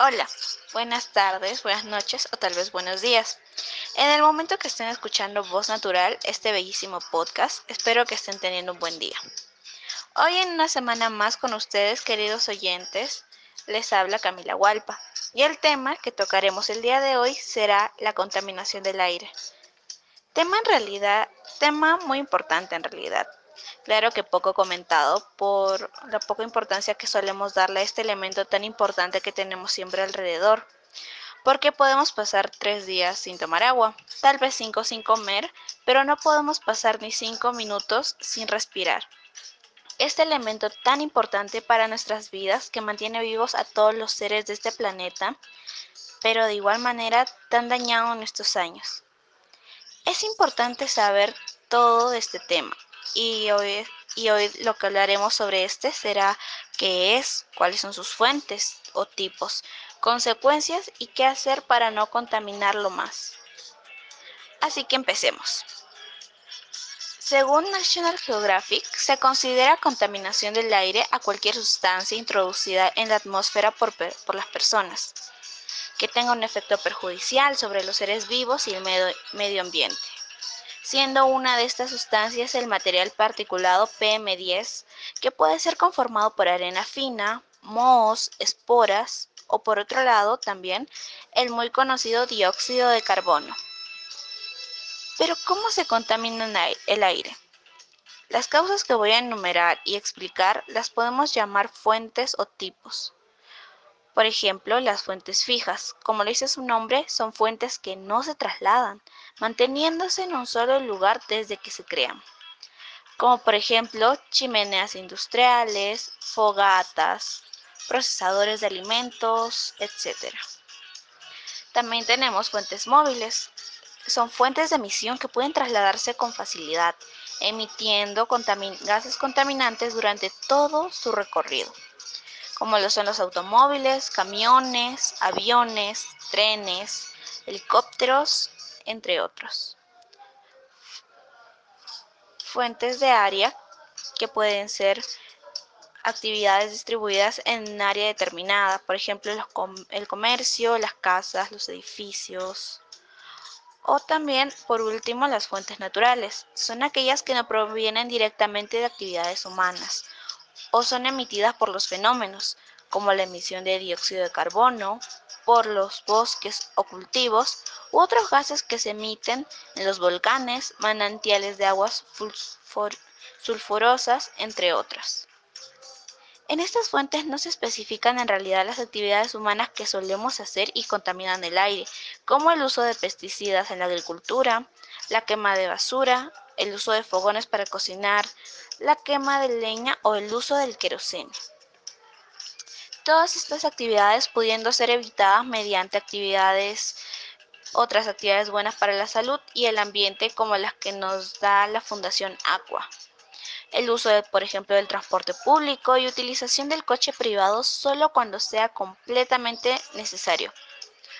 Hola, buenas tardes, buenas noches o tal vez buenos días. En el momento que estén escuchando Voz Natural, este bellísimo podcast, espero que estén teniendo un buen día. Hoy en una semana más con ustedes, queridos oyentes, les habla Camila Hualpa y el tema que tocaremos el día de hoy será la contaminación del aire. Tema en realidad, tema muy importante en realidad, Claro que poco comentado por la poca importancia que solemos darle a este elemento tan importante que tenemos siempre alrededor. Porque podemos pasar tres días sin tomar agua, tal vez cinco sin comer, pero no podemos pasar ni cinco minutos sin respirar. Este elemento tan importante para nuestras vidas que mantiene vivos a todos los seres de este planeta, pero de igual manera tan dañado en estos años. Es importante saber todo de este tema y hoy, y hoy lo que hablaremos sobre este será qué es, cuáles son sus fuentes o tipos, consecuencias y qué hacer para no contaminarlo más. Así que empecemos. Según National Geographic, se considera contaminación del aire a cualquier sustancia introducida en la atmósfera por, por las personas que tenga un efecto perjudicial sobre los seres vivos y el medio ambiente siendo una de estas sustancias el material particulado PM10, que puede ser conformado por arena fina, mohos, esporas o por otro lado también el muy conocido dióxido de carbono. Pero ¿cómo se contamina el aire? Las causas que voy a enumerar y explicar las podemos llamar fuentes o tipos. Por ejemplo, las fuentes fijas, como le dice su nombre, son fuentes que no se trasladan, manteniéndose en un solo lugar desde que se crean, como por ejemplo chimeneas industriales, fogatas, procesadores de alimentos, etc. También tenemos fuentes móviles. Son fuentes de emisión que pueden trasladarse con facilidad, emitiendo gases contaminantes durante todo su recorrido como lo son los automóviles, camiones, aviones, trenes, helicópteros, entre otros. Fuentes de área que pueden ser actividades distribuidas en un área determinada, por ejemplo, el comercio, las casas, los edificios. O también, por último, las fuentes naturales. Son aquellas que no provienen directamente de actividades humanas, o son emitidas por los fenómenos, como la emisión de dióxido de carbono, por los bosques o cultivos, u otros gases que se emiten en los volcanes, manantiales de aguas sulfurosas, entre otras. En estas fuentes no se especifican en realidad las actividades humanas que solemos hacer y contaminan el aire, como el uso de pesticidas en la agricultura, la quema de basura, el uso de fogones para cocinar, la quema de leña o el uso del queroseno. Todas estas actividades pudiendo ser evitadas mediante actividades, otras actividades buenas para la salud y el ambiente como las que nos da la Fundación Aqua. El uso, de, por ejemplo, del transporte público y utilización del coche privado solo cuando sea completamente necesario.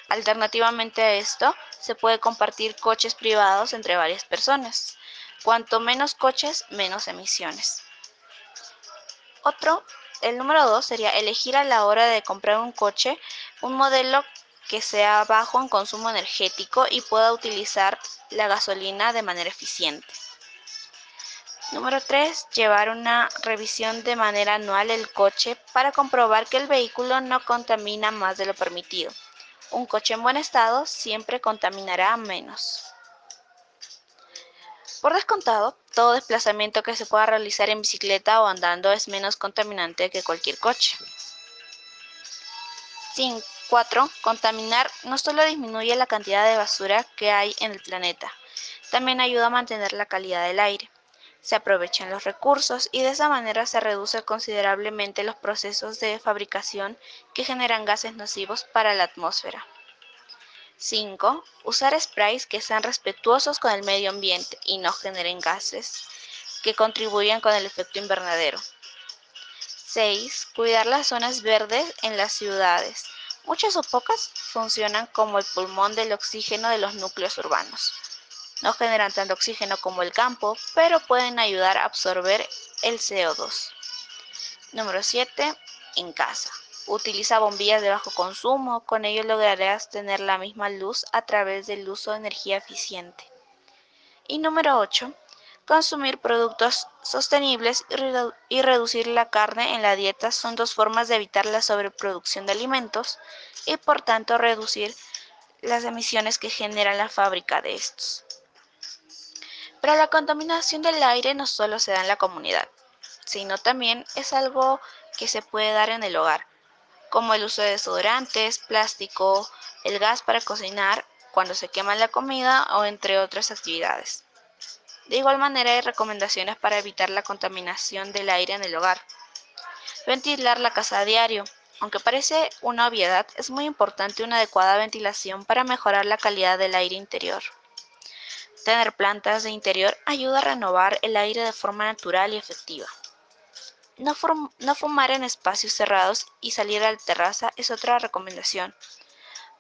Alternativamente a esto, se puede compartir coches privados entre varias personas. Cuanto menos coches, menos emisiones. Otro, el número dos sería elegir a la hora de comprar un coche un modelo que sea bajo en consumo energético y pueda utilizar la gasolina de manera eficiente. Número 3. Llevar una revisión de manera anual el coche para comprobar que el vehículo no contamina más de lo permitido. Un coche en buen estado siempre contaminará menos. Por descontado, todo desplazamiento que se pueda realizar en bicicleta o andando es menos contaminante que cualquier coche. 4. Contaminar no solo disminuye la cantidad de basura que hay en el planeta, también ayuda a mantener la calidad del aire. Se aprovechan los recursos y de esa manera se reduce considerablemente los procesos de fabricación que generan gases nocivos para la atmósfera. 5. Usar sprays que sean respetuosos con el medio ambiente y no generen gases que contribuyan con el efecto invernadero. 6. Cuidar las zonas verdes en las ciudades. Muchas o pocas funcionan como el pulmón del oxígeno de los núcleos urbanos. No generan tanto oxígeno como el campo, pero pueden ayudar a absorber el CO2. Número 7. En casa. Utiliza bombillas de bajo consumo, con ello lograrás tener la misma luz a través del uso de energía eficiente. Y número 8. Consumir productos sostenibles y, reducir la carne en la dieta son dos formas de evitar la sobreproducción de alimentos y por tanto reducir las emisiones que genera la fábrica de estos. Pero la contaminación del aire no solo se da en la comunidad, sino también es algo que se puede dar en el hogar, como el uso de desodorantes, plástico, el gas para cocinar cuando se quema la comida o entre otras actividades. De igual manera hay recomendaciones para evitar la contaminación del aire en el hogar. Ventilar la casa a diario. Aunque parece una obviedad, es muy importante una adecuada ventilación para mejorar la calidad del aire interior. Tener plantas de interior ayuda a renovar el aire de forma natural y efectiva. No, fumar en espacios cerrados y salir a la terraza es otra recomendación.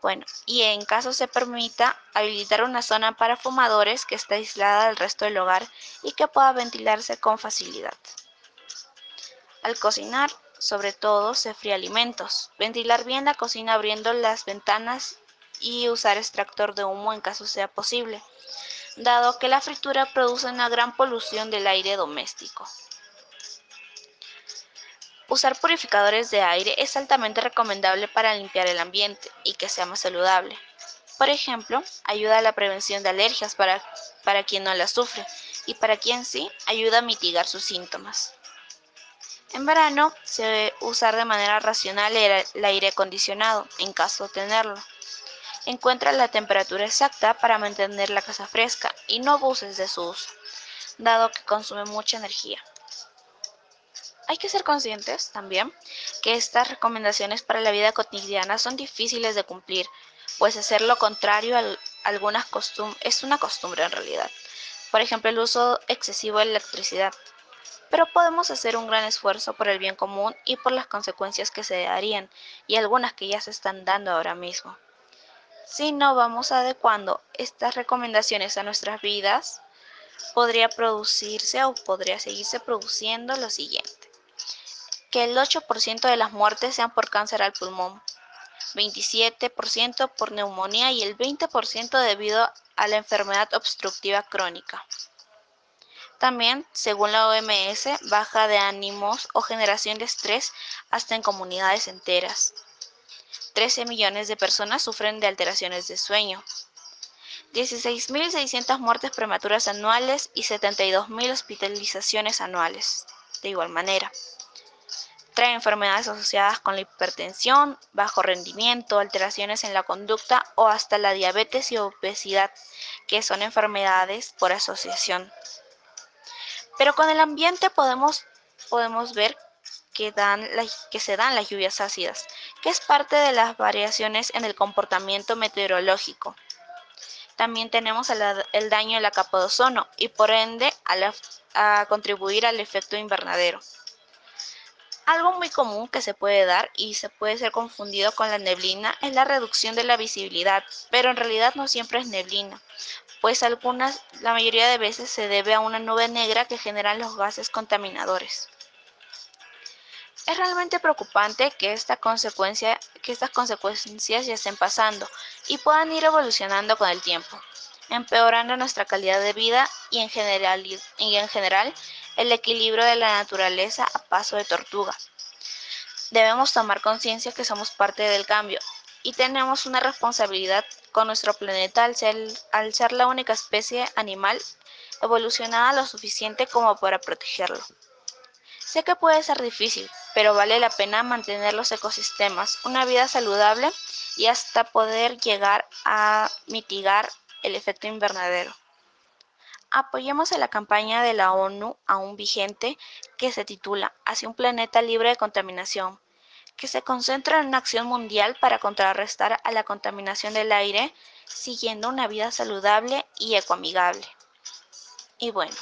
Bueno, y en caso se permita, habilitar una zona para fumadores que esté aislada del resto del hogar y que pueda ventilarse con facilidad. Al cocinar, sobre todo, se fríe alimentos. Ventilar bien la cocina abriendo las ventanas y usar extractor de humo en caso sea posible, dado que la fritura produce una gran polución del aire doméstico. Usar purificadores de aire es altamente recomendable para limpiar el ambiente y que sea más saludable. Por ejemplo, ayuda a la prevención de alergias para, para quien no las sufre y para quien sí, ayuda a mitigar sus síntomas. En verano, se debe usar de manera racional el aire acondicionado, en caso de tenerlo. Encuentra la temperatura exacta para mantener la casa fresca y no abuses de su uso, dado que consume mucha energía. Hay que ser conscientes también que estas recomendaciones para la vida cotidiana son difíciles de cumplir, pues hacer lo contrario a algunas es una costumbre en realidad. Por ejemplo, el uso excesivo de electricidad. Pero podemos hacer un gran esfuerzo por el bien común y por las consecuencias que se darían, y algunas que ya se están dando ahora mismo. Si no vamos adecuando estas recomendaciones a nuestras vidas, podría producirse o podría seguirse produciendo lo siguiente que el 8% de las muertes sean por cáncer al pulmón, 27% por neumonía y el 20% debido a la enfermedad obstructiva crónica. También, según la OMS, baja de ánimos o generación de estrés hasta en comunidades enteras. 13 millones de personas sufren de alteraciones de sueño. 16.600 muertes prematuras anuales y 72.000 hospitalizaciones anuales. De igual manera, trae enfermedades asociadas con la hipertensión, bajo rendimiento, alteraciones en la conducta o hasta la diabetes y obesidad, que son enfermedades por asociación. Pero con el ambiente podemos, podemos ver que, dan que se dan las lluvias ácidas, que es parte de las variaciones en el comportamiento meteorológico. También tenemos el, daño de la capa de ozono y por ende a contribuir al efecto invernadero. Algo muy común que se puede dar y se puede ser confundido con la neblina es la reducción de la visibilidad, pero en realidad no siempre es neblina, pues algunas, la mayoría de veces se debe a una nube negra que generan los gases contaminadores. Es realmente preocupante que, esta consecuencia, que estas consecuencias ya estén pasando y puedan ir evolucionando con el tiempo, empeorando nuestra calidad de vida y en general, y en general el equilibrio de la naturaleza a paso de tortuga. Debemos tomar conciencia que somos parte del cambio y tenemos una responsabilidad con nuestro planeta al ser, la única especie animal evolucionada lo suficiente como para protegerlo. Sé que puede ser difícil, pero vale la pena mantener los ecosistemas, una vida saludable y hasta poder llegar a mitigar el efecto invernadero. Apoyemos a la campaña de la ONU aún vigente que se titula Hacia un planeta libre de contaminación, que se concentra en una acción mundial para contrarrestar a la contaminación del aire siguiendo una vida saludable y ecoamigable. Y bueno,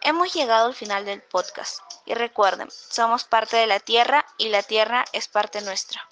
hemos llegado al final del podcast y recuerden, somos parte de la Tierra y la Tierra es parte nuestra.